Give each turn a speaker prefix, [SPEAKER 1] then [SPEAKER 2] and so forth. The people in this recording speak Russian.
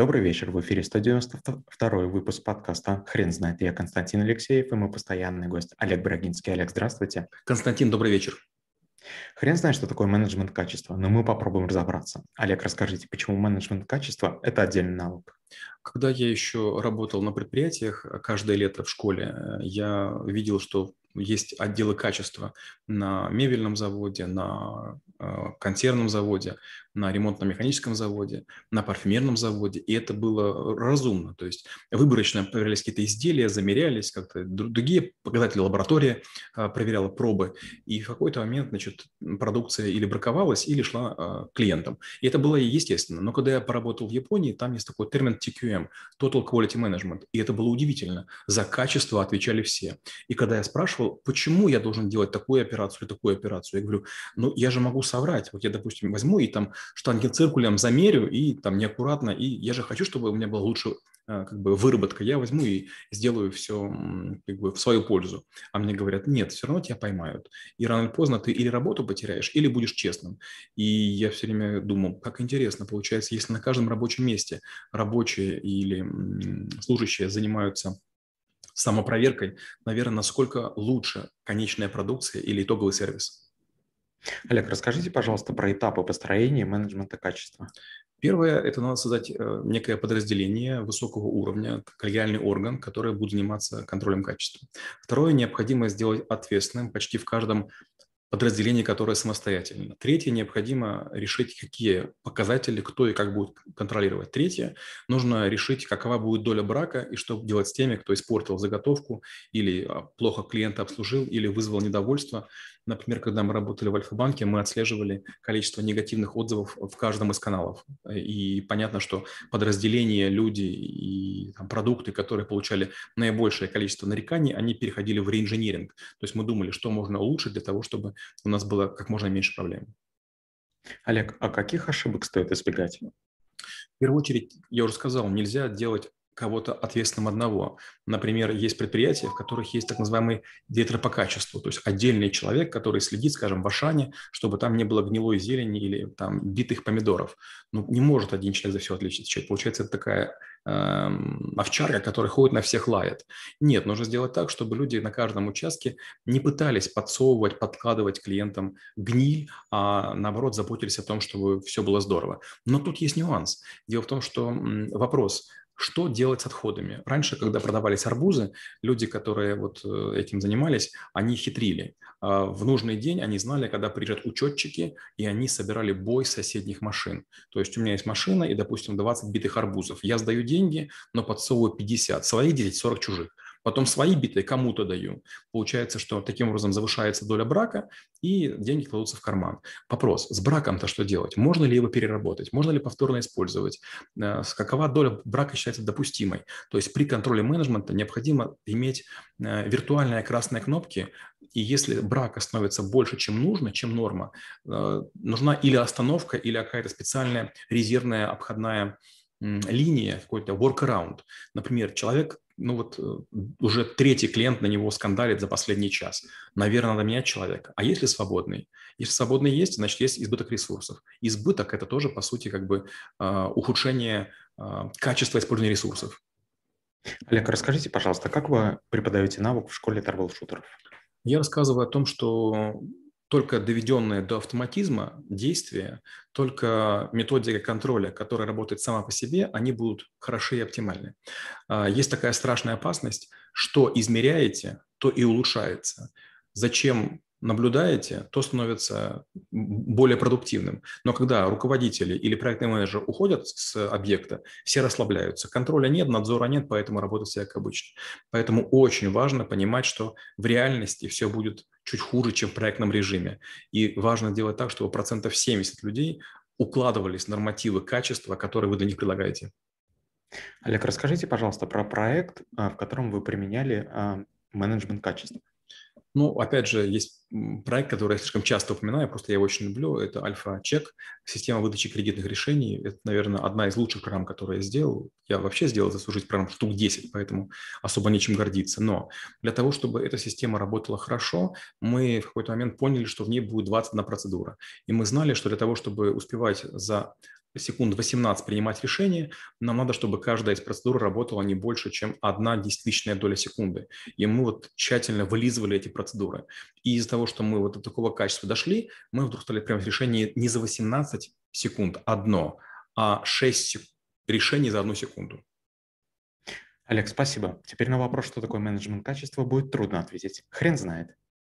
[SPEAKER 1] Добрый вечер, в эфире 192 выпуск подкаста «Хрен знает». Я Константин Алексеев и мой постоянный гость Олег Брагинский. Олег, здравствуйте.
[SPEAKER 2] Константин, добрый вечер.
[SPEAKER 1] Хрен знает, что такое менеджмент качества, но мы попробуем разобраться. Олег, расскажите, почему менеджмент качества – это отдельный навык?
[SPEAKER 2] Когда я еще работал на предприятиях, каждое лето в школе, я видел, что есть отделы качества на мебельном заводе, на э, консервном заводе, на ремонтно-механическом заводе, на парфюмерном заводе, и это было разумно. То есть выборочно проверялись какие-то изделия, замерялись, как-то другие показатели лаборатория э, проверяла пробы, и в какой-то момент значит, продукция или браковалась, или шла э, клиентам. И это было естественно. Но когда я поработал в Японии, там есть такой термин TQM – Total Quality Management, и это было удивительно. За качество отвечали все. И когда я спрашивал, почему я должен делать такую операцию или такую операцию. Я говорю, ну я же могу соврать. Вот я, допустим, возьму и там штангенциркулем замерю, и там неаккуратно, и я же хочу, чтобы у меня была лучше а, как бы выработка, я возьму и сделаю все как бы в свою пользу. А мне говорят, нет, все равно тебя поймают. И рано или поздно ты или работу потеряешь, или будешь честным. И я все время думал, как интересно, получается, если на каждом рабочем месте рабочие или служащие занимаются самопроверкой, наверное, насколько лучше конечная продукция или итоговый сервис.
[SPEAKER 1] Олег, расскажите, пожалуйста, про этапы построения менеджмента качества.
[SPEAKER 2] Первое – это надо создать э, некое подразделение высокого уровня, коллегиальный орган, который будет заниматься контролем качества. Второе – необходимо сделать ответственным почти в каждом подразделение, которое самостоятельно. Третье, необходимо решить, какие показатели, кто и как будет контролировать. Третье, нужно решить, какова будет доля брака и что делать с теми, кто испортил заготовку или а, плохо клиента обслужил или вызвал недовольство. Например, когда мы работали в Альфа-банке, мы отслеживали количество негативных отзывов в каждом из каналов. И понятно, что подразделения, люди и там, продукты, которые получали наибольшее количество нареканий, они переходили в реинжиниринг. То есть мы думали, что можно улучшить для того, чтобы у нас было как можно меньше проблем.
[SPEAKER 1] Олег, а каких ошибок стоит избегать?
[SPEAKER 2] В первую очередь, я уже сказал, нельзя делать кого-то ответственным одного. Например, есть предприятия, в которых есть так называемый директор по качеству, то есть отдельный человек, который следит, скажем, в Ашане, чтобы там не было гнилой зелени или там битых помидоров. Ну, не может один человек за все отвечать. Получается, это такая овчарка, которая ходит на всех лает. Нет, нужно сделать так, чтобы люди на каждом участке не пытались подсовывать, подкладывать клиентам гниль, а наоборот заботились о том, чтобы все было здорово. Но тут есть нюанс. Дело в том, что вопрос, что делать с отходами? Раньше, когда продавались арбузы, люди, которые вот э, этим занимались, они хитрили. А в нужный день они знали, когда приезжают учетчики, и они собирали бой соседних машин. То есть у меня есть машина и, допустим, 20 битых арбузов. Я сдаю деньги, но подсовываю 50. Свои 10, 40 чужих потом свои биты кому-то даю. Получается, что таким образом завышается доля брака, и деньги кладутся в карман. Вопрос, с браком-то что делать? Можно ли его переработать? Можно ли повторно использовать? Э, какова доля брака считается допустимой? То есть при контроле менеджмента необходимо иметь э, виртуальные красные кнопки, и если брака становится больше, чем нужно, чем норма, э, нужна или остановка, или какая-то специальная резервная обходная линия, какой-то workaround. Например, человек ну вот э, уже третий клиент на него скандалит за последний час. Наверное, надо менять человека. А если свободный? Если свободный есть, значит, есть избыток ресурсов. Избыток – это тоже, по сути, как бы а, ухудшение а, качества использования ресурсов.
[SPEAKER 1] Олег, расскажите, пожалуйста, как вы преподаете навык в школе торговых-шутеров?
[SPEAKER 2] Я рассказываю о том, что только доведенные до автоматизма действия, только методика контроля, которая работает сама по себе, они будут хороши и оптимальны. А, есть такая страшная опасность, что измеряете, то и улучшается. Зачем наблюдаете, то становится более продуктивным. Но когда руководители или проектный менеджер уходят с объекта, все расслабляются. Контроля нет, надзора нет, поэтому работать все как обычно. Поэтому очень важно понимать, что в реальности все будет чуть хуже, чем в проектном режиме. И важно делать так, чтобы процентов 70 людей укладывались нормативы качества, которые вы для них предлагаете.
[SPEAKER 1] Олег, расскажите, пожалуйста, про проект, а, в котором вы применяли а, менеджмент качества.
[SPEAKER 2] Ну, опять же, есть проект, который я слишком часто упоминаю, просто я его очень люблю. Это Альфа-чек, система выдачи кредитных решений. Это, наверное, одна из лучших программ, которую я сделал. Я вообще сделал за свою программ штук 10, поэтому особо нечем гордиться. Но для того, чтобы эта система работала хорошо, мы в какой-то момент поняли, что в ней будет 21 процедура. И мы знали, что для того, чтобы успевать за секунд 18 принимать решение, нам надо, чтобы каждая из процедур работала не больше, чем одна десятитысячная доля секунды. И мы вот тщательно вылизывали эти процедуры. И из-за того, что мы вот до такого качества дошли, мы вдруг стали принимать решение не за 18 секунд одно, а 6 решений за одну секунду.
[SPEAKER 1] Олег, спасибо. Теперь на вопрос, что такое менеджмент качества, будет трудно ответить. Хрен знает.